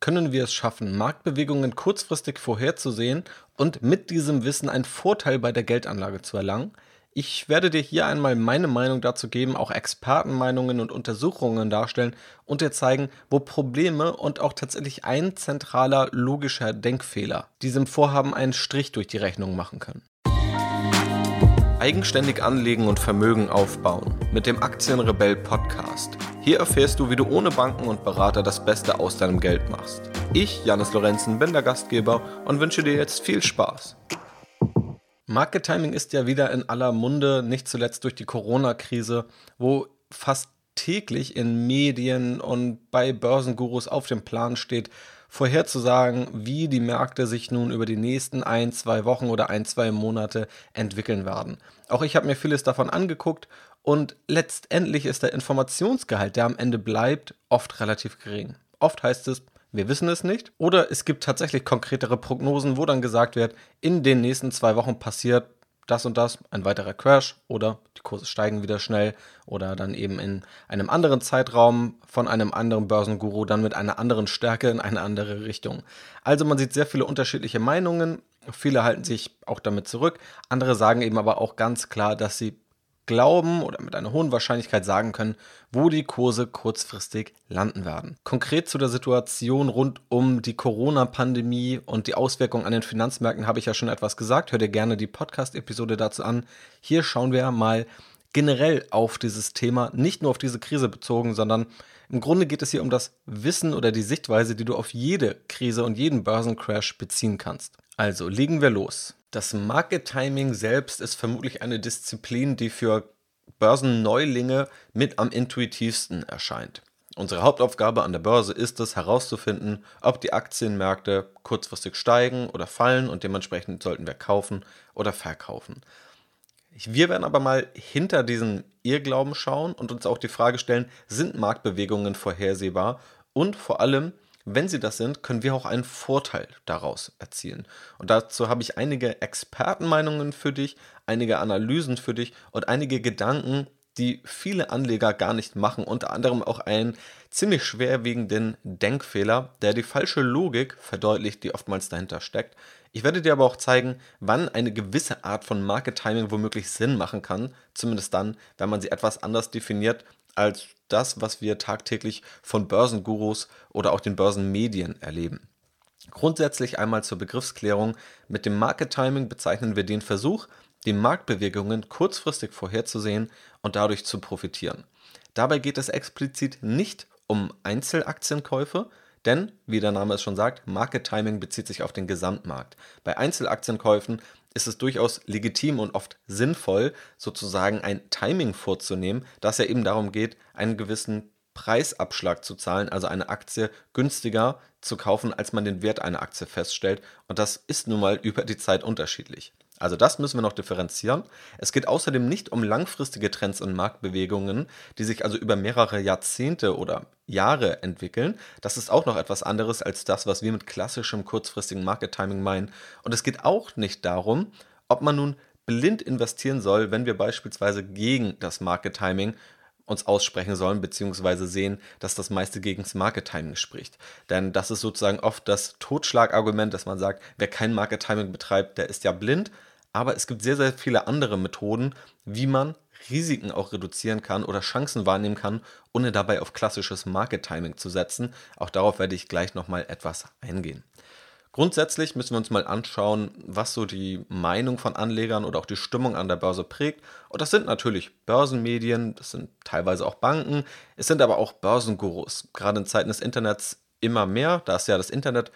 können wir es schaffen, Marktbewegungen kurzfristig vorherzusehen und mit diesem Wissen einen Vorteil bei der Geldanlage zu erlangen? Ich werde dir hier einmal meine Meinung dazu geben, auch Expertenmeinungen und Untersuchungen darstellen und dir zeigen, wo Probleme und auch tatsächlich ein zentraler logischer Denkfehler diesem Vorhaben einen Strich durch die Rechnung machen können. Eigenständig anlegen und Vermögen aufbauen mit dem Aktienrebell Podcast. Hier erfährst du, wie du ohne Banken und Berater das Beste aus deinem Geld machst. Ich, Janis Lorenzen, bin der Gastgeber und wünsche dir jetzt viel Spaß. Market Timing ist ja wieder in aller Munde, nicht zuletzt durch die Corona-Krise, wo fast täglich in Medien und bei Börsengurus auf dem Plan steht, vorherzusagen, wie die Märkte sich nun über die nächsten ein, zwei Wochen oder ein, zwei Monate entwickeln werden. Auch ich habe mir vieles davon angeguckt und letztendlich ist der Informationsgehalt, der am Ende bleibt, oft relativ gering. Oft heißt es, wir wissen es nicht. Oder es gibt tatsächlich konkretere Prognosen, wo dann gesagt wird, in den nächsten zwei Wochen passiert das und das, ein weiterer Crash oder die Kurse steigen wieder schnell oder dann eben in einem anderen Zeitraum von einem anderen Börsenguru dann mit einer anderen Stärke in eine andere Richtung. Also man sieht sehr viele unterschiedliche Meinungen. Viele halten sich auch damit zurück. Andere sagen eben aber auch ganz klar, dass sie glauben oder mit einer hohen Wahrscheinlichkeit sagen können, wo die Kurse kurzfristig landen werden. Konkret zu der Situation rund um die Corona-Pandemie und die Auswirkungen an den Finanzmärkten habe ich ja schon etwas gesagt. Hör dir gerne die Podcast-Episode dazu an. Hier schauen wir mal generell auf dieses Thema, nicht nur auf diese Krise bezogen, sondern im Grunde geht es hier um das Wissen oder die Sichtweise, die du auf jede Krise und jeden Börsencrash beziehen kannst. Also legen wir los. Das Market Timing selbst ist vermutlich eine Disziplin, die für Börsenneulinge mit am intuitivsten erscheint. Unsere Hauptaufgabe an der Börse ist es, herauszufinden, ob die Aktienmärkte kurzfristig steigen oder fallen und dementsprechend sollten wir kaufen oder verkaufen. Wir werden aber mal hinter diesen Irrglauben schauen und uns auch die Frage stellen, sind Marktbewegungen vorhersehbar und vor allem, wenn sie das sind, können wir auch einen Vorteil daraus erzielen. Und dazu habe ich einige Expertenmeinungen für dich, einige Analysen für dich und einige Gedanken, die viele Anleger gar nicht machen, unter anderem auch einen ziemlich schwerwiegenden Denkfehler, der die falsche Logik verdeutlicht, die oftmals dahinter steckt. Ich werde dir aber auch zeigen, wann eine gewisse Art von Market Timing womöglich Sinn machen kann, zumindest dann, wenn man sie etwas anders definiert als das, was wir tagtäglich von Börsengurus oder auch den Börsenmedien erleben. Grundsätzlich einmal zur Begriffsklärung. Mit dem Market Timing bezeichnen wir den Versuch, die Marktbewegungen kurzfristig vorherzusehen und dadurch zu profitieren. Dabei geht es explizit nicht um Einzelaktienkäufe, denn, wie der Name es schon sagt, Market Timing bezieht sich auf den Gesamtmarkt. Bei Einzelaktienkäufen ist es durchaus legitim und oft sinnvoll, sozusagen ein Timing vorzunehmen, dass ja eben darum geht, einen gewissen Preisabschlag zu zahlen, also eine Aktie günstiger zu kaufen, als man den Wert einer Aktie feststellt. Und das ist nun mal über die Zeit unterschiedlich. Also das müssen wir noch differenzieren. Es geht außerdem nicht um langfristige Trends und Marktbewegungen, die sich also über mehrere Jahrzehnte oder Jahre entwickeln. Das ist auch noch etwas anderes als das, was wir mit klassischem kurzfristigen Market Timing meinen. Und es geht auch nicht darum, ob man nun blind investieren soll, wenn wir beispielsweise gegen das Market Timing uns aussprechen sollen, beziehungsweise sehen, dass das meiste gegen das Market Timing spricht. Denn das ist sozusagen oft das Totschlagargument, dass man sagt, wer kein Market Timing betreibt, der ist ja blind. Aber es gibt sehr, sehr viele andere Methoden, wie man Risiken auch reduzieren kann oder Chancen wahrnehmen kann, ohne dabei auf klassisches Market Timing zu setzen. Auch darauf werde ich gleich nochmal etwas eingehen. Grundsätzlich müssen wir uns mal anschauen, was so die Meinung von Anlegern oder auch die Stimmung an der Börse prägt. Und das sind natürlich Börsenmedien, das sind teilweise auch Banken, es sind aber auch Börsengurus. Gerade in Zeiten des Internets immer mehr, da ist ja das Internet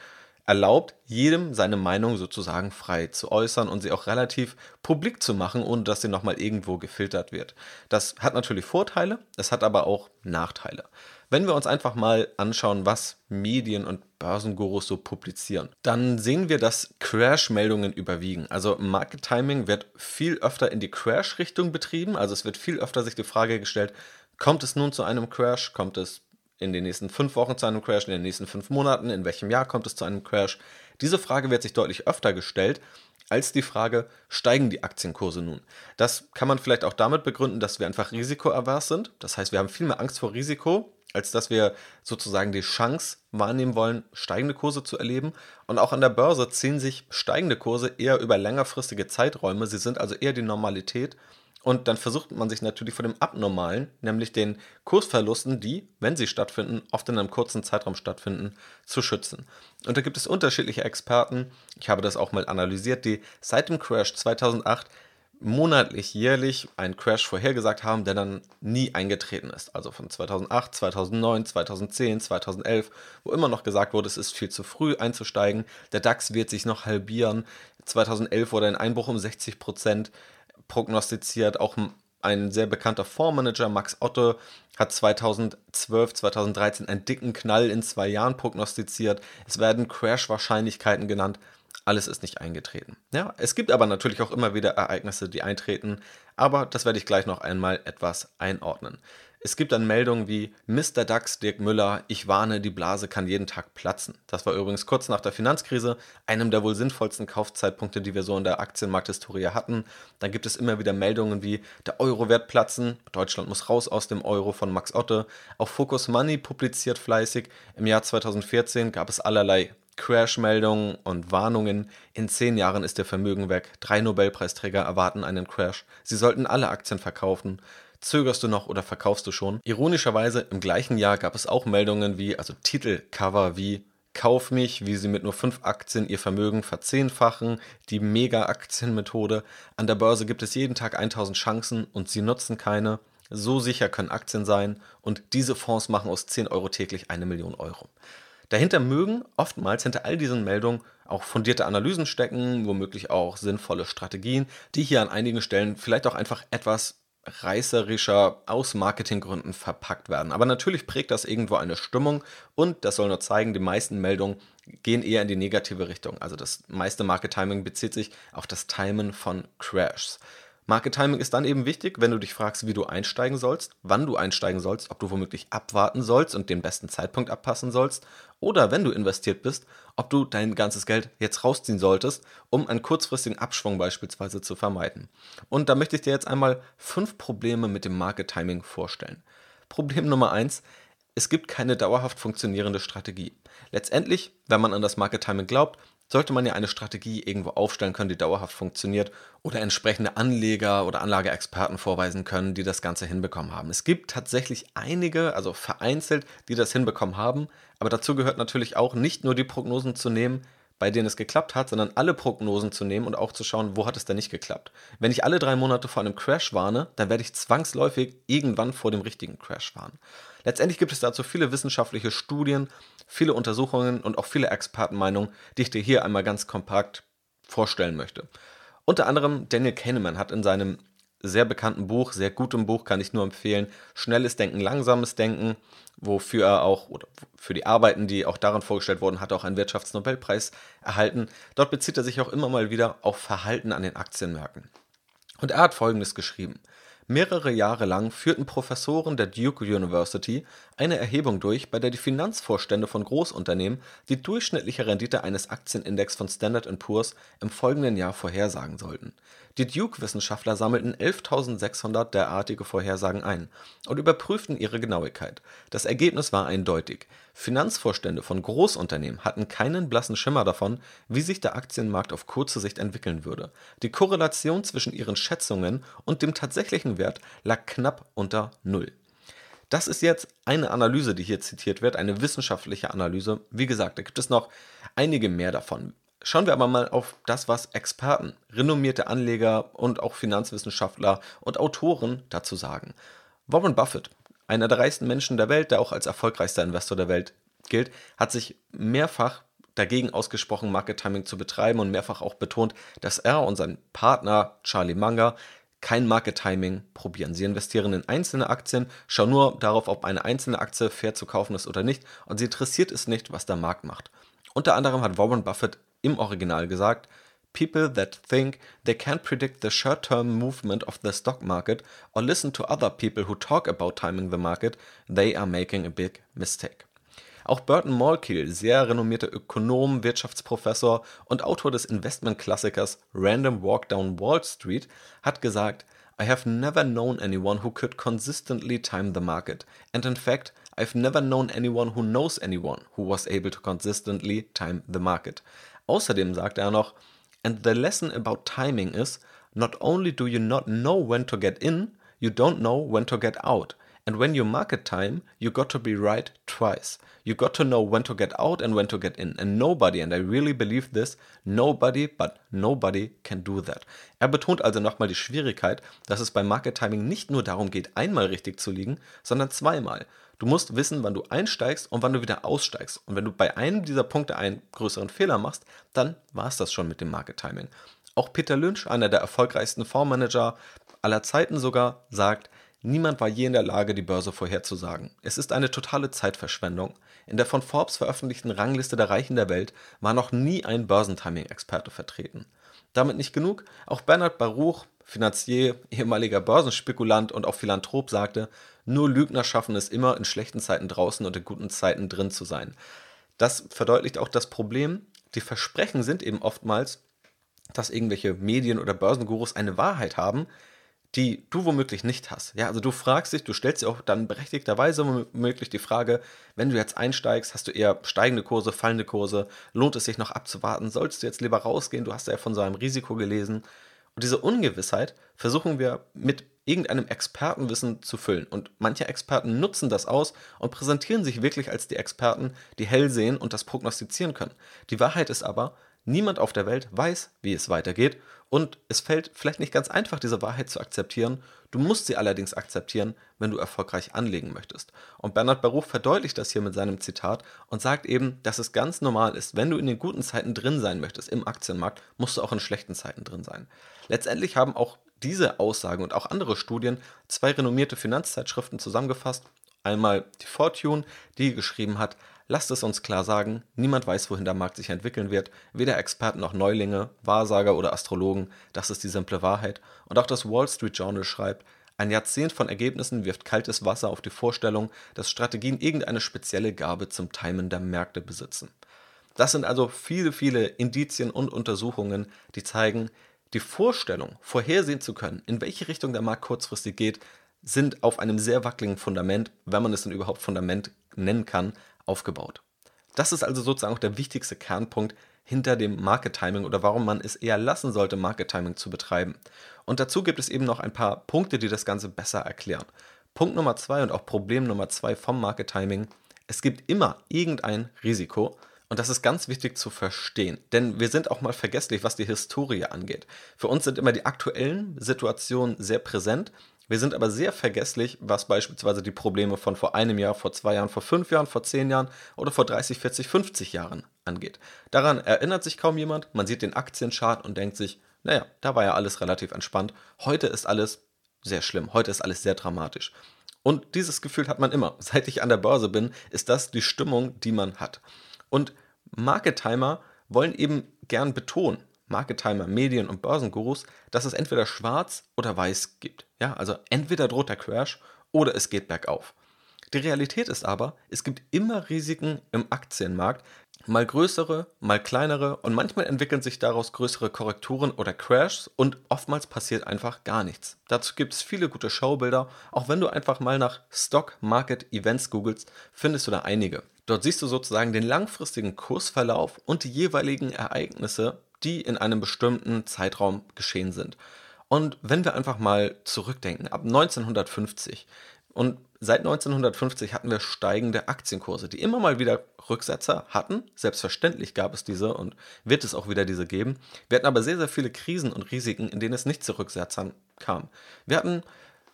erlaubt jedem seine Meinung sozusagen frei zu äußern und sie auch relativ publik zu machen, ohne dass sie nochmal irgendwo gefiltert wird. Das hat natürlich Vorteile, es hat aber auch Nachteile. Wenn wir uns einfach mal anschauen, was Medien und Börsengurus so publizieren, dann sehen wir, dass Crash-Meldungen überwiegen. Also Market Timing wird viel öfter in die Crash-Richtung betrieben. Also es wird viel öfter sich die Frage gestellt, kommt es nun zu einem Crash? Kommt es in den nächsten fünf Wochen zu einem Crash, in den nächsten fünf Monaten, in welchem Jahr kommt es zu einem Crash. Diese Frage wird sich deutlich öfter gestellt als die Frage, steigen die Aktienkurse nun? Das kann man vielleicht auch damit begründen, dass wir einfach risikoavers sind. Das heißt, wir haben viel mehr Angst vor Risiko, als dass wir sozusagen die Chance wahrnehmen wollen, steigende Kurse zu erleben. Und auch an der Börse ziehen sich steigende Kurse eher über längerfristige Zeiträume. Sie sind also eher die Normalität. Und dann versucht man sich natürlich vor dem Abnormalen, nämlich den Kursverlusten, die, wenn sie stattfinden, oft in einem kurzen Zeitraum stattfinden, zu schützen. Und da gibt es unterschiedliche Experten, ich habe das auch mal analysiert, die seit dem Crash 2008 monatlich, jährlich einen Crash vorhergesagt haben, der dann nie eingetreten ist. Also von 2008, 2009, 2010, 2011, wo immer noch gesagt wurde, es ist viel zu früh einzusteigen. Der DAX wird sich noch halbieren. 2011 wurde ein Einbruch um 60 Prozent prognostiziert. Auch ein sehr bekannter Fondsmanager, Max Otte, hat 2012, 2013 einen dicken Knall in zwei Jahren prognostiziert. Es werden Crash-Wahrscheinlichkeiten genannt alles ist nicht eingetreten. Ja, es gibt aber natürlich auch immer wieder Ereignisse, die eintreten, aber das werde ich gleich noch einmal etwas einordnen. Es gibt dann Meldungen wie Mr. DAX, Dirk Müller, ich warne, die Blase kann jeden Tag platzen. Das war übrigens kurz nach der Finanzkrise, einem der wohl sinnvollsten Kaufzeitpunkte, die wir so in der Aktienmarkthistorie hatten. Dann gibt es immer wieder Meldungen wie der Euro wird platzen, Deutschland muss raus aus dem Euro von Max Otte. Auch Focus Money publiziert fleißig. Im Jahr 2014 gab es allerlei Crash-Meldungen und Warnungen. In zehn Jahren ist der Vermögen weg. Drei Nobelpreisträger erwarten einen Crash. Sie sollten alle Aktien verkaufen. Zögerst du noch oder verkaufst du schon? Ironischerweise im gleichen Jahr gab es auch Meldungen wie, also Titelcover wie Kauf mich, wie sie mit nur fünf Aktien ihr Vermögen verzehnfachen, die Mega-Aktienmethode. An der Börse gibt es jeden Tag 1000 Chancen und sie nutzen keine. So sicher können Aktien sein und diese Fonds machen aus 10 Euro täglich eine Million Euro. Dahinter mögen oftmals hinter all diesen Meldungen auch fundierte Analysen stecken, womöglich auch sinnvolle Strategien, die hier an einigen Stellen vielleicht auch einfach etwas reißerischer aus Marketinggründen verpackt werden. Aber natürlich prägt das irgendwo eine Stimmung und das soll nur zeigen, die meisten Meldungen gehen eher in die negative Richtung. Also das meiste Market Timing bezieht sich auf das Timen von Crashs. Market Timing ist dann eben wichtig, wenn du dich fragst, wie du einsteigen sollst, wann du einsteigen sollst, ob du womöglich abwarten sollst und den besten Zeitpunkt abpassen sollst oder wenn du investiert bist, ob du dein ganzes Geld jetzt rausziehen solltest, um einen kurzfristigen Abschwung beispielsweise zu vermeiden. Und da möchte ich dir jetzt einmal fünf Probleme mit dem Market Timing vorstellen. Problem Nummer eins: Es gibt keine dauerhaft funktionierende Strategie. Letztendlich, wenn man an das Market Timing glaubt, sollte man ja eine Strategie irgendwo aufstellen können, die dauerhaft funktioniert oder entsprechende Anleger oder Anlageexperten vorweisen können, die das Ganze hinbekommen haben. Es gibt tatsächlich einige, also vereinzelt, die das hinbekommen haben, aber dazu gehört natürlich auch nicht nur die Prognosen zu nehmen, bei denen es geklappt hat, sondern alle Prognosen zu nehmen und auch zu schauen, wo hat es denn nicht geklappt. Wenn ich alle drei Monate vor einem Crash warne, dann werde ich zwangsläufig irgendwann vor dem richtigen Crash warnen. Letztendlich gibt es dazu viele wissenschaftliche Studien, viele Untersuchungen und auch viele Expertenmeinungen, die ich dir hier einmal ganz kompakt vorstellen möchte. Unter anderem Daniel Kahneman hat in seinem sehr bekannten Buch, sehr gutem Buch, kann ich nur empfehlen, Schnelles Denken, Langsames Denken, wofür er auch, oder für die Arbeiten, die auch darin vorgestellt wurden, hat er auch einen Wirtschaftsnobelpreis erhalten. Dort bezieht er sich auch immer mal wieder auf Verhalten an den Aktienmärkten. Und er hat Folgendes geschrieben. Mehrere Jahre lang führten Professoren der Duke University eine Erhebung durch, bei der die Finanzvorstände von Großunternehmen die durchschnittliche Rendite eines Aktienindex von Standard Poor's im folgenden Jahr vorhersagen sollten. Die Duke-Wissenschaftler sammelten 11.600 derartige Vorhersagen ein und überprüften ihre Genauigkeit. Das Ergebnis war eindeutig: Finanzvorstände von Großunternehmen hatten keinen blassen Schimmer davon, wie sich der Aktienmarkt auf kurze Sicht entwickeln würde. Die Korrelation zwischen ihren Schätzungen und dem tatsächlichen Wert lag knapp unter Null. Das ist jetzt eine Analyse, die hier zitiert wird, eine wissenschaftliche Analyse. Wie gesagt, da gibt es noch einige mehr davon. Schauen wir aber mal auf das, was Experten, renommierte Anleger und auch Finanzwissenschaftler und Autoren dazu sagen. Warren Buffett, einer der reichsten Menschen der Welt, der auch als erfolgreichster Investor der Welt gilt, hat sich mehrfach dagegen ausgesprochen, Market Timing zu betreiben und mehrfach auch betont, dass er und sein Partner Charlie Munger kein Market Timing probieren. Sie investieren in einzelne Aktien, schauen nur darauf, ob eine einzelne Aktie fair zu kaufen ist oder nicht und sie interessiert es nicht, was der Markt macht. Unter anderem hat Warren Buffett im Original gesagt, People that think they can't predict the short-term movement of the stock market or listen to other people who talk about timing the market, they are making a big mistake. Auch Burton Malkiel, sehr renommierter Ökonom, Wirtschaftsprofessor und Autor des Investmentklassikers Random Walk Down Wall Street, hat gesagt, I have never known anyone who could consistently time the market, and in fact, I've never known anyone who knows anyone who was able to consistently time the market. Außerdem sagt er noch, and the lesson about timing is, not only do you not know when to get in, you don't know when to get out. And when you market time, you got to be right twice. You got to know when to get out and when to get in. And nobody, and I really believe this, nobody, but nobody can do that. Er betont also nochmal die Schwierigkeit, dass es beim Market Timing nicht nur darum geht, einmal richtig zu liegen, sondern zweimal. Du musst wissen, wann du einsteigst und wann du wieder aussteigst. Und wenn du bei einem dieser Punkte einen größeren Fehler machst, dann war es das schon mit dem Market Timing. Auch Peter Lynch, einer der erfolgreichsten Fondsmanager aller Zeiten sogar, sagt, niemand war je in der Lage, die Börse vorherzusagen. Es ist eine totale Zeitverschwendung. In der von Forbes veröffentlichten Rangliste der Reichen der Welt war noch nie ein Börsentiming-Experte vertreten. Damit nicht genug, auch Bernhard Baruch, Finanzier, ehemaliger Börsenspekulant und auch Philanthrop sagte, nur Lügner schaffen es immer, in schlechten Zeiten draußen und in guten Zeiten drin zu sein. Das verdeutlicht auch das Problem, die Versprechen sind eben oftmals, dass irgendwelche Medien oder Börsengurus eine Wahrheit haben, die du womöglich nicht hast. Ja, also du fragst dich, du stellst dir auch dann berechtigterweise womöglich die Frage, wenn du jetzt einsteigst, hast du eher steigende Kurse, fallende Kurse, lohnt es sich noch abzuwarten, sollst du jetzt lieber rausgehen, du hast ja von so einem Risiko gelesen. Und diese Ungewissheit versuchen wir mit irgendeinem Expertenwissen zu füllen. Und manche Experten nutzen das aus und präsentieren sich wirklich als die Experten, die hell sehen und das prognostizieren können. Die Wahrheit ist aber, Niemand auf der Welt weiß, wie es weitergeht und es fällt vielleicht nicht ganz einfach, diese Wahrheit zu akzeptieren. Du musst sie allerdings akzeptieren, wenn du erfolgreich anlegen möchtest. Und Bernhard Baruch verdeutlicht das hier mit seinem Zitat und sagt eben, dass es ganz normal ist, wenn du in den guten Zeiten drin sein möchtest im Aktienmarkt, musst du auch in schlechten Zeiten drin sein. Letztendlich haben auch diese Aussagen und auch andere Studien zwei renommierte Finanzzeitschriften zusammengefasst. Einmal die Fortune, die geschrieben hat, Lasst es uns klar sagen, niemand weiß, wohin der Markt sich entwickeln wird, weder Experten noch Neulinge, Wahrsager oder Astrologen, das ist die simple Wahrheit. Und auch das Wall Street Journal schreibt, ein Jahrzehnt von Ergebnissen wirft kaltes Wasser auf die Vorstellung, dass Strategien irgendeine spezielle Gabe zum Timen der Märkte besitzen. Das sind also viele, viele Indizien und Untersuchungen, die zeigen, die Vorstellung, vorhersehen zu können, in welche Richtung der Markt kurzfristig geht, sind auf einem sehr wackeligen Fundament, wenn man es denn überhaupt Fundament nennen kann, aufgebaut. Das ist also sozusagen auch der wichtigste Kernpunkt hinter dem Market Timing oder warum man es eher lassen sollte, Market Timing zu betreiben. Und dazu gibt es eben noch ein paar Punkte, die das Ganze besser erklären. Punkt Nummer zwei und auch Problem Nummer zwei vom Market Timing. Es gibt immer irgendein Risiko, und das ist ganz wichtig zu verstehen, denn wir sind auch mal vergesslich, was die Historie angeht. Für uns sind immer die aktuellen Situationen sehr präsent, wir sind aber sehr vergesslich, was beispielsweise die Probleme von vor einem Jahr, vor zwei Jahren, vor fünf Jahren, vor zehn Jahren oder vor 30, 40, 50 Jahren angeht. Daran erinnert sich kaum jemand. Man sieht den Aktienchart und denkt sich, naja, da war ja alles relativ entspannt. Heute ist alles sehr schlimm. Heute ist alles sehr dramatisch. Und dieses Gefühl hat man immer. Seit ich an der Börse bin, ist das die Stimmung, die man hat. Und Market Timer wollen eben gern betonen, Marketimer, Medien und Börsengurus, dass es entweder schwarz oder weiß gibt. Ja, also entweder droht der Crash oder es geht bergauf. Die Realität ist aber, es gibt immer Risiken im Aktienmarkt, mal größere, mal kleinere und manchmal entwickeln sich daraus größere Korrekturen oder Crashs und oftmals passiert einfach gar nichts. Dazu gibt es viele gute Schaubilder, auch wenn du einfach mal nach Stock Market Events googelst, findest du da einige. Dort siehst du sozusagen den langfristigen Kursverlauf und die jeweiligen Ereignisse die in einem bestimmten Zeitraum geschehen sind. Und wenn wir einfach mal zurückdenken, ab 1950 und seit 1950 hatten wir steigende Aktienkurse, die immer mal wieder Rücksetzer hatten. Selbstverständlich gab es diese und wird es auch wieder diese geben. Wir hatten aber sehr, sehr viele Krisen und Risiken, in denen es nicht zu Rücksetzern kam. Wir hatten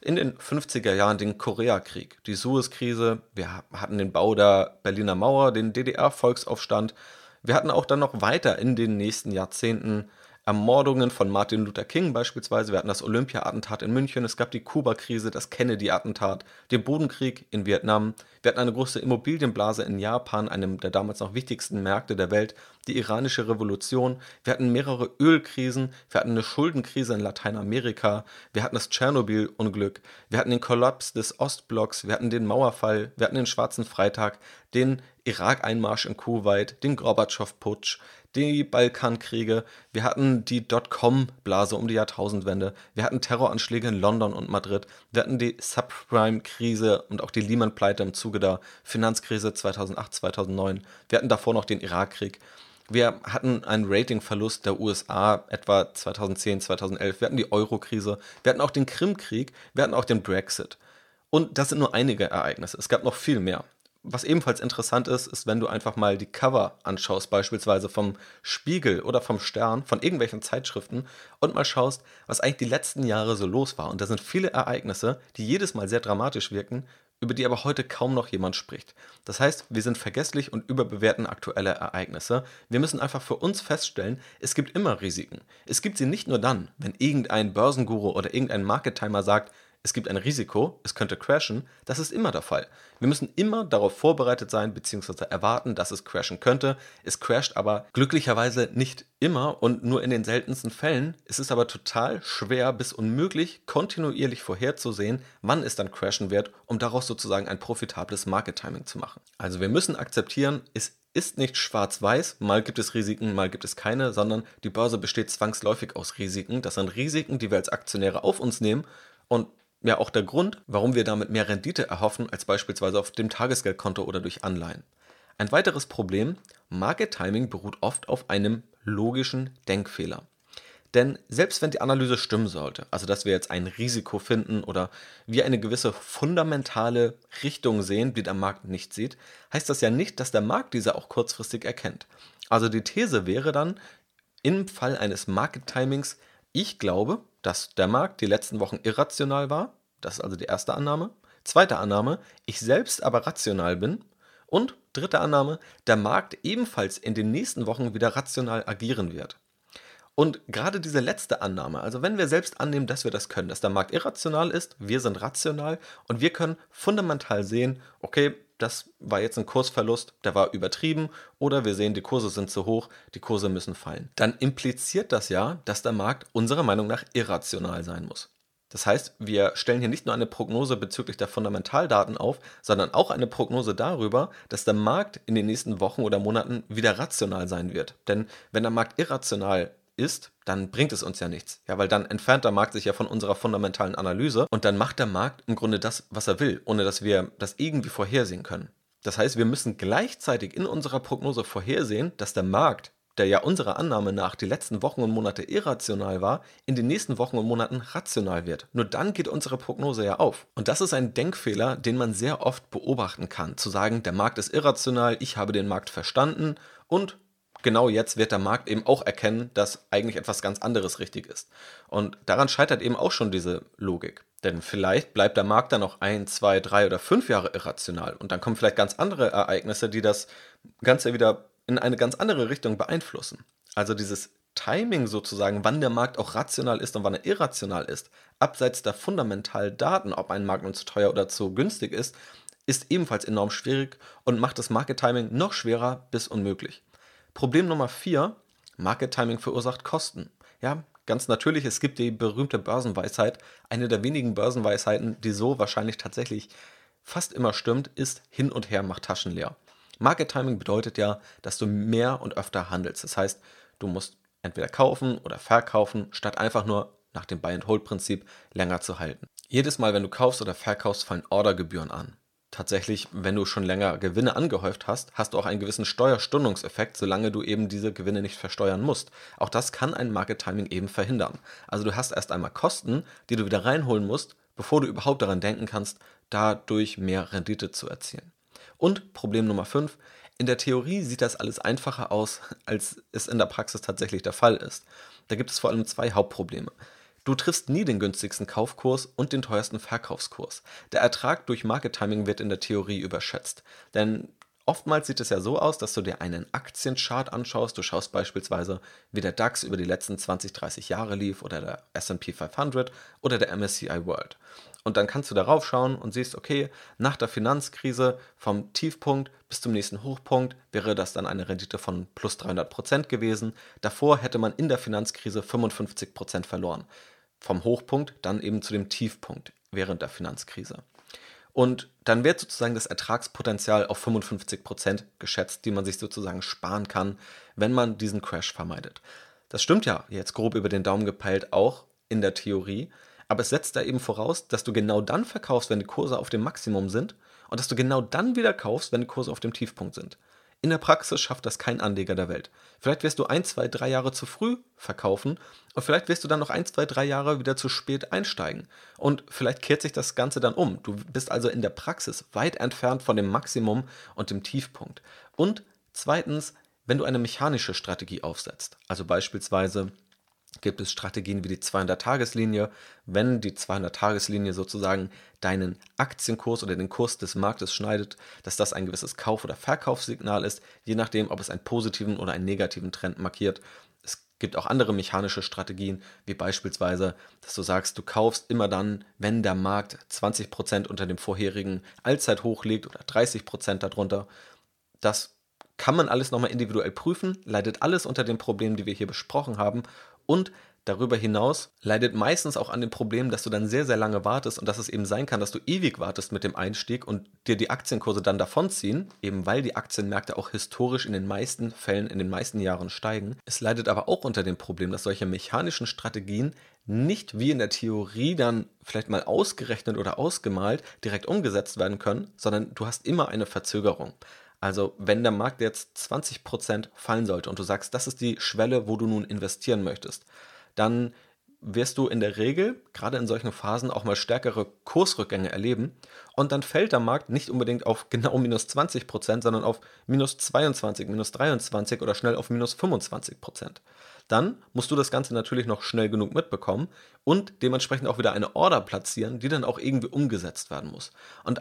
in den 50er Jahren den Koreakrieg, die Suez-Krise, wir hatten den Bau der Berliner Mauer, den DDR-Volksaufstand, wir hatten auch dann noch weiter in den nächsten Jahrzehnten Ermordungen von Martin Luther King beispielsweise. Wir hatten das Olympia-Attentat in München, es gab die Kuba-Krise, das Kennedy-Attentat, den Bodenkrieg in Vietnam. Wir hatten eine große Immobilienblase in Japan, einem der damals noch wichtigsten Märkte der Welt, die iranische Revolution. Wir hatten mehrere Ölkrisen, wir hatten eine Schuldenkrise in Lateinamerika, wir hatten das Tschernobyl-Unglück, wir hatten den Kollaps des Ostblocks, wir hatten den Mauerfall, wir hatten den Schwarzen Freitag. Den Irak-Einmarsch in Kuwait, den Gorbatschow-Putsch, die Balkankriege, wir hatten die Dotcom-Blase um die Jahrtausendwende, wir hatten Terroranschläge in London und Madrid, wir hatten die Subprime-Krise und auch die Lehman-Pleite im Zuge der Finanzkrise 2008, 2009, wir hatten davor noch den Irakkrieg. Wir hatten einen Ratingverlust der USA etwa 2010, 2011. Wir hatten die Euro-Krise. Wir hatten auch den Krim-Krieg. Wir hatten auch den Brexit. Und das sind nur einige Ereignisse. Es gab noch viel mehr. Was ebenfalls interessant ist, ist, wenn du einfach mal die Cover anschaust, beispielsweise vom Spiegel oder vom Stern, von irgendwelchen Zeitschriften und mal schaust, was eigentlich die letzten Jahre so los war. Und da sind viele Ereignisse, die jedes Mal sehr dramatisch wirken, über die aber heute kaum noch jemand spricht. Das heißt, wir sind vergesslich und überbewerten aktuelle Ereignisse. Wir müssen einfach für uns feststellen, es gibt immer Risiken. Es gibt sie nicht nur dann, wenn irgendein Börsenguru oder irgendein Market-Timer sagt, es gibt ein Risiko, es könnte crashen, das ist immer der Fall. Wir müssen immer darauf vorbereitet sein bzw. erwarten, dass es crashen könnte. Es crasht aber glücklicherweise nicht immer und nur in den seltensten Fällen. Es ist aber total schwer bis unmöglich, kontinuierlich vorherzusehen, wann es dann crashen wird, um daraus sozusagen ein profitables Market Timing zu machen. Also wir müssen akzeptieren, es ist nicht schwarz-weiß, mal gibt es Risiken, mal gibt es keine, sondern die Börse besteht zwangsläufig aus Risiken. Das sind Risiken, die wir als Aktionäre auf uns nehmen und ja auch der Grund, warum wir damit mehr Rendite erhoffen als beispielsweise auf dem Tagesgeldkonto oder durch Anleihen. Ein weiteres Problem, Market Timing beruht oft auf einem logischen Denkfehler. Denn selbst wenn die Analyse stimmen sollte, also dass wir jetzt ein Risiko finden oder wir eine gewisse fundamentale Richtung sehen, die der Markt nicht sieht, heißt das ja nicht, dass der Markt diese auch kurzfristig erkennt. Also die These wäre dann, im Fall eines Market Timings, ich glaube, dass der Markt die letzten Wochen irrational war. Das ist also die erste Annahme. Zweite Annahme, ich selbst aber rational bin. Und dritte Annahme, der Markt ebenfalls in den nächsten Wochen wieder rational agieren wird. Und gerade diese letzte Annahme, also wenn wir selbst annehmen, dass wir das können, dass der Markt irrational ist, wir sind rational und wir können fundamental sehen, okay, das war jetzt ein Kursverlust, der war übertrieben oder wir sehen, die Kurse sind zu hoch, die Kurse müssen fallen. Dann impliziert das ja, dass der Markt unserer Meinung nach irrational sein muss. Das heißt, wir stellen hier nicht nur eine Prognose bezüglich der Fundamentaldaten auf, sondern auch eine Prognose darüber, dass der Markt in den nächsten Wochen oder Monaten wieder rational sein wird. Denn wenn der Markt irrational ist, dann bringt es uns ja nichts. Ja, weil dann entfernt der Markt sich ja von unserer fundamentalen Analyse und dann macht der Markt im Grunde das, was er will, ohne dass wir das irgendwie vorhersehen können. Das heißt, wir müssen gleichzeitig in unserer Prognose vorhersehen, dass der Markt, der ja unserer Annahme nach die letzten Wochen und Monate irrational war, in den nächsten Wochen und Monaten rational wird. Nur dann geht unsere Prognose ja auf. Und das ist ein Denkfehler, den man sehr oft beobachten kann. Zu sagen, der Markt ist irrational, ich habe den Markt verstanden und genau jetzt wird der Markt eben auch erkennen, dass eigentlich etwas ganz anderes richtig ist. Und daran scheitert eben auch schon diese Logik. Denn vielleicht bleibt der Markt dann noch ein, zwei, drei oder fünf Jahre irrational und dann kommen vielleicht ganz andere Ereignisse, die das Ganze wieder in eine ganz andere Richtung beeinflussen. Also dieses Timing sozusagen, wann der Markt auch rational ist und wann er irrational ist, abseits der fundamentalen Daten, ob ein Markt nun zu teuer oder zu günstig ist, ist ebenfalls enorm schwierig und macht das Market Timing noch schwerer bis unmöglich. Problem Nummer 4, Market Timing verursacht Kosten. Ja, ganz natürlich, es gibt die berühmte Börsenweisheit. Eine der wenigen Börsenweisheiten, die so wahrscheinlich tatsächlich fast immer stimmt, ist hin und her macht Taschen leer. Market Timing bedeutet ja, dass du mehr und öfter handelst. Das heißt, du musst entweder kaufen oder verkaufen, statt einfach nur nach dem Buy-and-Hold-Prinzip länger zu halten. Jedes Mal, wenn du kaufst oder verkaufst, fallen Ordergebühren an tatsächlich, wenn du schon länger Gewinne angehäuft hast, hast du auch einen gewissen Steuerstundungseffekt, solange du eben diese Gewinne nicht versteuern musst. Auch das kann ein Market Timing eben verhindern. Also du hast erst einmal Kosten, die du wieder reinholen musst, bevor du überhaupt daran denken kannst, dadurch mehr Rendite zu erzielen. Und Problem Nummer 5, in der Theorie sieht das alles einfacher aus, als es in der Praxis tatsächlich der Fall ist. Da gibt es vor allem zwei Hauptprobleme. Du triffst nie den günstigsten Kaufkurs und den teuersten Verkaufskurs. Der Ertrag durch Market Timing wird in der Theorie überschätzt. Denn oftmals sieht es ja so aus, dass du dir einen Aktienchart anschaust. Du schaust beispielsweise, wie der DAX über die letzten 20, 30 Jahre lief oder der SP 500 oder der MSCI World. Und dann kannst du darauf schauen und siehst, okay, nach der Finanzkrise vom Tiefpunkt bis zum nächsten Hochpunkt wäre das dann eine Rendite von plus 300 Prozent gewesen. Davor hätte man in der Finanzkrise 55 Prozent verloren vom Hochpunkt dann eben zu dem Tiefpunkt während der Finanzkrise. Und dann wird sozusagen das Ertragspotenzial auf 55 Prozent geschätzt, die man sich sozusagen sparen kann, wenn man diesen Crash vermeidet. Das stimmt ja jetzt grob über den Daumen gepeilt auch in der Theorie, aber es setzt da eben voraus, dass du genau dann verkaufst, wenn die Kurse auf dem Maximum sind und dass du genau dann wieder kaufst, wenn die Kurse auf dem Tiefpunkt sind. In der Praxis schafft das kein Anleger der Welt. Vielleicht wirst du ein, zwei, drei Jahre zu früh verkaufen und vielleicht wirst du dann noch ein, zwei, drei Jahre wieder zu spät einsteigen. Und vielleicht kehrt sich das Ganze dann um. Du bist also in der Praxis weit entfernt von dem Maximum und dem Tiefpunkt. Und zweitens, wenn du eine mechanische Strategie aufsetzt, also beispielsweise gibt es Strategien wie die 200-Tageslinie. Wenn die 200-Tageslinie sozusagen deinen Aktienkurs oder den Kurs des Marktes schneidet, dass das ein gewisses Kauf- oder Verkaufssignal ist, je nachdem, ob es einen positiven oder einen negativen Trend markiert. Es gibt auch andere mechanische Strategien, wie beispielsweise, dass du sagst, du kaufst immer dann, wenn der Markt 20% unter dem vorherigen Allzeithoch liegt oder 30% darunter. Das kann man alles nochmal individuell prüfen, leidet alles unter den Problemen, die wir hier besprochen haben und darüber hinaus leidet meistens auch an dem Problem, dass du dann sehr, sehr lange wartest und dass es eben sein kann, dass du ewig wartest mit dem Einstieg und dir die Aktienkurse dann davonziehen, eben weil die Aktienmärkte auch historisch in den meisten Fällen, in den meisten Jahren steigen. Es leidet aber auch unter dem Problem, dass solche mechanischen Strategien nicht wie in der Theorie dann vielleicht mal ausgerechnet oder ausgemalt direkt umgesetzt werden können, sondern du hast immer eine Verzögerung. Also wenn der Markt jetzt 20% fallen sollte und du sagst, das ist die Schwelle, wo du nun investieren möchtest, dann wirst du in der Regel, gerade in solchen Phasen, auch mal stärkere Kursrückgänge erleben. Und dann fällt der Markt nicht unbedingt auf genau minus 20% sondern auf minus 22, minus 23 oder schnell auf minus 25% Dann musst du das Ganze natürlich noch schnell genug mitbekommen und dementsprechend auch wieder eine Order platzieren, die dann auch irgendwie umgesetzt werden muss. Und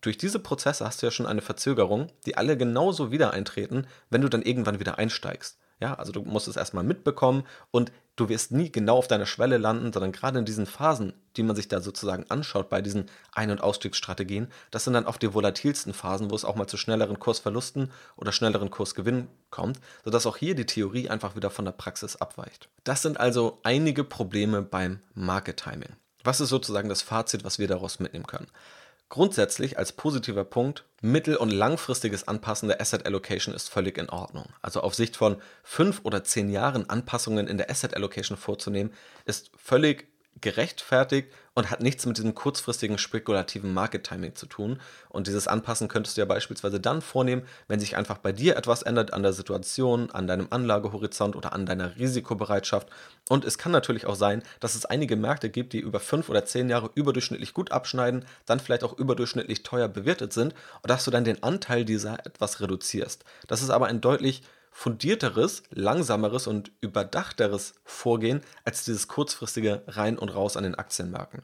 durch diese Prozesse hast du ja schon eine Verzögerung, die alle genauso wieder eintreten, wenn du dann irgendwann wieder einsteigst. Ja, also du musst es erstmal mitbekommen und du wirst nie genau auf deiner Schwelle landen, sondern gerade in diesen Phasen, die man sich da sozusagen anschaut bei diesen Ein- und Ausstiegsstrategien, das sind dann oft die volatilsten Phasen, wo es auch mal zu schnelleren Kursverlusten oder schnelleren Kursgewinnen kommt, sodass auch hier die Theorie einfach wieder von der Praxis abweicht. Das sind also einige Probleme beim Market Timing. Was ist sozusagen das Fazit, was wir daraus mitnehmen können? Grundsätzlich als positiver Punkt, mittel- und langfristiges Anpassen der Asset Allocation ist völlig in Ordnung. Also auf Sicht von fünf oder zehn Jahren Anpassungen in der Asset Allocation vorzunehmen, ist völlig gerechtfertigt und hat nichts mit diesem kurzfristigen spekulativen Market Timing zu tun. Und dieses Anpassen könntest du ja beispielsweise dann vornehmen, wenn sich einfach bei dir etwas ändert an der Situation, an deinem Anlagehorizont oder an deiner Risikobereitschaft. Und es kann natürlich auch sein, dass es einige Märkte gibt, die über fünf oder zehn Jahre überdurchschnittlich gut abschneiden, dann vielleicht auch überdurchschnittlich teuer bewertet sind und dass du dann den Anteil dieser etwas reduzierst. Das ist aber ein deutlich fundierteres, langsameres und überdachteres Vorgehen als dieses kurzfristige Rein und Raus an den Aktienmärkten.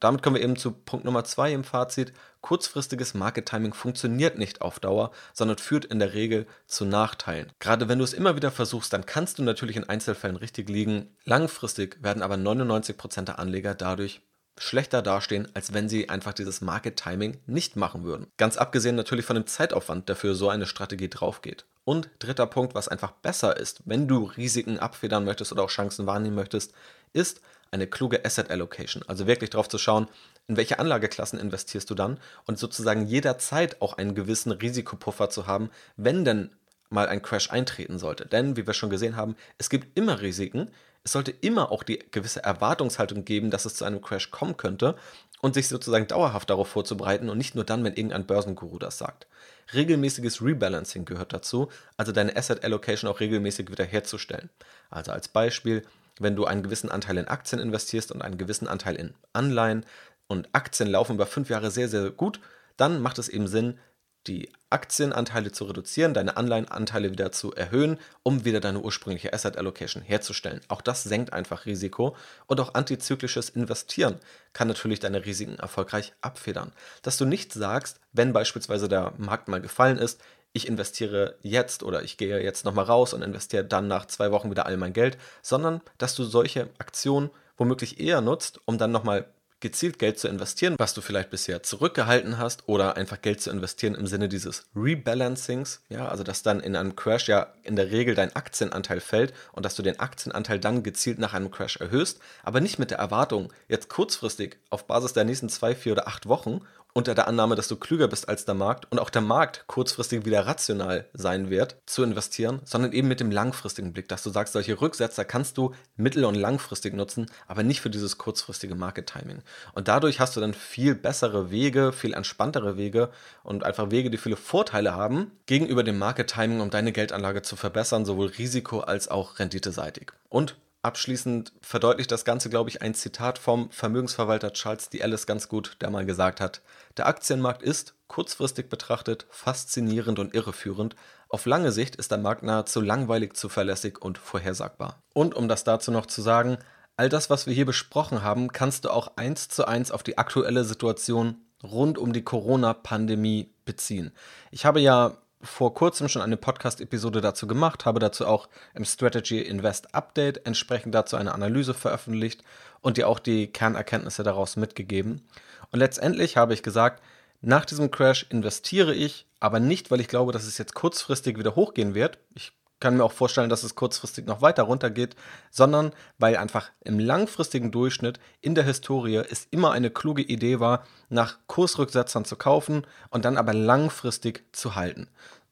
Damit kommen wir eben zu Punkt Nummer zwei im Fazit. Kurzfristiges Market Timing funktioniert nicht auf Dauer, sondern führt in der Regel zu Nachteilen. Gerade wenn du es immer wieder versuchst, dann kannst du natürlich in Einzelfällen richtig liegen. Langfristig werden aber 99% der Anleger dadurch schlechter dastehen, als wenn sie einfach dieses Market Timing nicht machen würden. Ganz abgesehen natürlich von dem Zeitaufwand, der für so eine Strategie draufgeht. Und dritter Punkt, was einfach besser ist, wenn du Risiken abfedern möchtest oder auch Chancen wahrnehmen möchtest, ist eine kluge Asset Allocation. Also wirklich darauf zu schauen, in welche Anlageklassen investierst du dann und sozusagen jederzeit auch einen gewissen Risikopuffer zu haben, wenn denn mal ein Crash eintreten sollte. Denn, wie wir schon gesehen haben, es gibt immer Risiken. Es sollte immer auch die gewisse Erwartungshaltung geben, dass es zu einem Crash kommen könnte und sich sozusagen dauerhaft darauf vorzubereiten und nicht nur dann, wenn irgendein Börsenguru das sagt. Regelmäßiges Rebalancing gehört dazu, also deine Asset Allocation auch regelmäßig wiederherzustellen. Also als Beispiel, wenn du einen gewissen Anteil in Aktien investierst und einen gewissen Anteil in Anleihen und Aktien laufen über fünf Jahre sehr, sehr gut, dann macht es eben Sinn, die Aktienanteile zu reduzieren, deine Anleihenanteile wieder zu erhöhen, um wieder deine ursprüngliche Asset Allocation herzustellen. Auch das senkt einfach Risiko und auch antizyklisches Investieren kann natürlich deine Risiken erfolgreich abfedern. Dass du nicht sagst, wenn beispielsweise der Markt mal gefallen ist, ich investiere jetzt oder ich gehe jetzt nochmal raus und investiere dann nach zwei Wochen wieder all mein Geld, sondern dass du solche Aktionen womöglich eher nutzt, um dann nochmal gezielt Geld zu investieren, was du vielleicht bisher zurückgehalten hast, oder einfach Geld zu investieren im Sinne dieses Rebalancings, ja, also dass dann in einem Crash ja in der Regel dein Aktienanteil fällt und dass du den Aktienanteil dann gezielt nach einem Crash erhöhst, aber nicht mit der Erwartung, jetzt kurzfristig auf Basis der nächsten zwei, vier oder acht Wochen unter der Annahme, dass du klüger bist als der Markt und auch der Markt kurzfristig wieder rational sein wird, zu investieren, sondern eben mit dem langfristigen Blick, dass du sagst, solche Rücksetzer kannst du mittel- und langfristig nutzen, aber nicht für dieses kurzfristige Market Timing. Und dadurch hast du dann viel bessere Wege, viel entspanntere Wege und einfach Wege, die viele Vorteile haben gegenüber dem Market Timing, um deine Geldanlage zu verbessern, sowohl risiko- als auch renditeseitig. Und Abschließend verdeutlicht das Ganze, glaube ich, ein Zitat vom Vermögensverwalter Charles D. Ellis ganz gut, der mal gesagt hat, der Aktienmarkt ist, kurzfristig betrachtet, faszinierend und irreführend. Auf lange Sicht ist der Markt nahezu langweilig, zuverlässig und vorhersagbar. Und um das dazu noch zu sagen, all das, was wir hier besprochen haben, kannst du auch eins zu eins auf die aktuelle Situation rund um die Corona-Pandemie beziehen. Ich habe ja vor kurzem schon eine Podcast-Episode dazu gemacht, habe dazu auch im Strategy Invest Update entsprechend dazu eine Analyse veröffentlicht und dir auch die Kernerkenntnisse daraus mitgegeben. Und letztendlich habe ich gesagt, nach diesem Crash investiere ich, aber nicht, weil ich glaube, dass es jetzt kurzfristig wieder hochgehen wird. Ich kann mir auch vorstellen, dass es kurzfristig noch weiter runtergeht, sondern weil einfach im langfristigen Durchschnitt in der Historie es immer eine kluge Idee war, nach Kursrücksetzern zu kaufen und dann aber langfristig zu halten.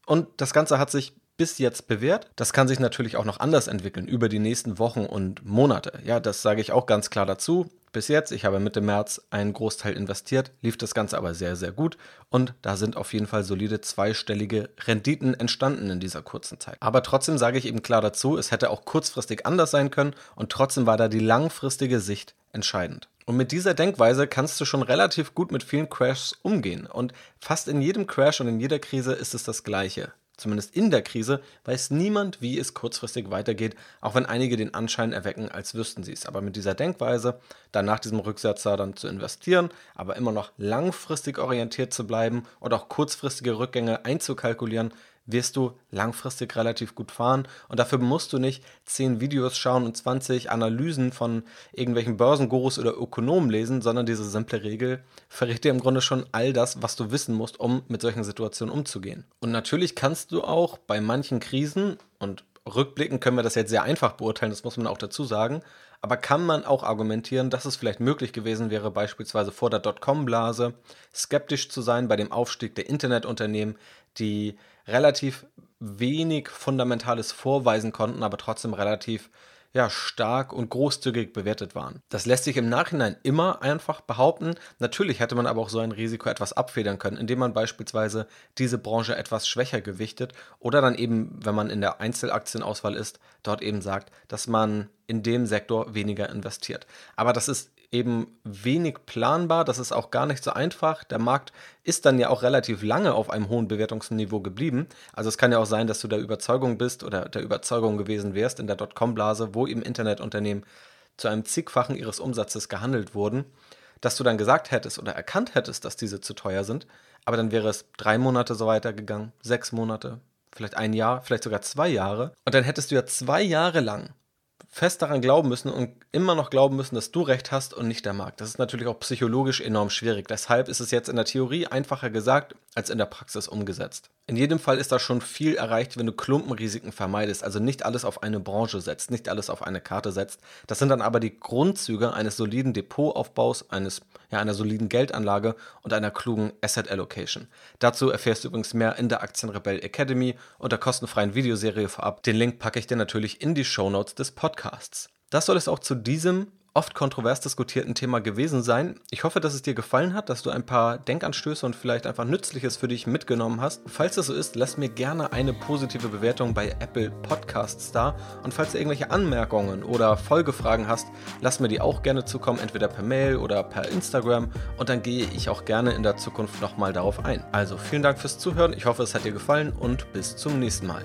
Und das Ganze hat sich bis jetzt bewährt. Das kann sich natürlich auch noch anders entwickeln über die nächsten Wochen und Monate. Ja, das sage ich auch ganz klar dazu. Bis jetzt, ich habe Mitte März einen Großteil investiert, lief das Ganze aber sehr, sehr gut und da sind auf jeden Fall solide zweistellige Renditen entstanden in dieser kurzen Zeit. Aber trotzdem sage ich eben klar dazu, es hätte auch kurzfristig anders sein können und trotzdem war da die langfristige Sicht entscheidend. Und mit dieser Denkweise kannst du schon relativ gut mit vielen Crashs umgehen. Und fast in jedem Crash und in jeder Krise ist es das Gleiche zumindest in der Krise, weiß niemand, wie es kurzfristig weitergeht, auch wenn einige den Anschein erwecken, als wüssten sie es. Aber mit dieser Denkweise, dann nach diesem Rücksetzer dann zu investieren, aber immer noch langfristig orientiert zu bleiben und auch kurzfristige Rückgänge einzukalkulieren, wirst du langfristig relativ gut fahren. Und dafür musst du nicht 10 Videos schauen und 20 Analysen von irgendwelchen Börsengurus oder Ökonomen lesen, sondern diese simple Regel verrät dir im Grunde schon all das, was du wissen musst, um mit solchen Situationen umzugehen. Und natürlich kannst du auch bei manchen Krisen und rückblickend können wir das jetzt sehr einfach beurteilen, das muss man auch dazu sagen. Aber kann man auch argumentieren, dass es vielleicht möglich gewesen wäre, beispielsweise vor der Dotcom-Blase skeptisch zu sein bei dem Aufstieg der Internetunternehmen, die relativ wenig Fundamentales vorweisen konnten, aber trotzdem relativ ja, stark und großzügig bewertet waren. Das lässt sich im Nachhinein immer einfach behaupten. Natürlich hätte man aber auch so ein Risiko etwas abfedern können, indem man beispielsweise diese Branche etwas schwächer gewichtet oder dann eben, wenn man in der Einzelaktienauswahl ist, dort eben sagt, dass man in dem Sektor weniger investiert. Aber das ist eben wenig planbar. Das ist auch gar nicht so einfach. Der Markt ist dann ja auch relativ lange auf einem hohen Bewertungsniveau geblieben. Also es kann ja auch sein, dass du der Überzeugung bist oder der Überzeugung gewesen wärst in der Dotcom-Blase, wo eben Internetunternehmen zu einem zigfachen ihres Umsatzes gehandelt wurden, dass du dann gesagt hättest oder erkannt hättest, dass diese zu teuer sind. Aber dann wäre es drei Monate so weitergegangen, sechs Monate, vielleicht ein Jahr, vielleicht sogar zwei Jahre. Und dann hättest du ja zwei Jahre lang fest daran glauben müssen und immer noch glauben müssen, dass du recht hast und nicht der Markt. Das ist natürlich auch psychologisch enorm schwierig. Deshalb ist es jetzt in der Theorie einfacher gesagt als in der Praxis umgesetzt. In jedem Fall ist da schon viel erreicht, wenn du Klumpenrisiken vermeidest, also nicht alles auf eine Branche setzt, nicht alles auf eine Karte setzt. Das sind dann aber die Grundzüge eines soliden Depotaufbaus, eines, ja, einer soliden Geldanlage und einer klugen Asset Allocation. Dazu erfährst du übrigens mehr in der Aktienrebell Academy und der kostenfreien Videoserie vorab. Den Link packe ich dir natürlich in die Show Notes des Podcasts. Das soll es auch zu diesem oft kontrovers diskutierten Thema gewesen sein. Ich hoffe, dass es dir gefallen hat, dass du ein paar Denkanstöße und vielleicht einfach Nützliches für dich mitgenommen hast. Falls das so ist, lass mir gerne eine positive Bewertung bei Apple Podcasts da. Und falls du irgendwelche Anmerkungen oder Folgefragen hast, lass mir die auch gerne zukommen, entweder per Mail oder per Instagram. Und dann gehe ich auch gerne in der Zukunft nochmal darauf ein. Also vielen Dank fürs Zuhören. Ich hoffe, es hat dir gefallen und bis zum nächsten Mal.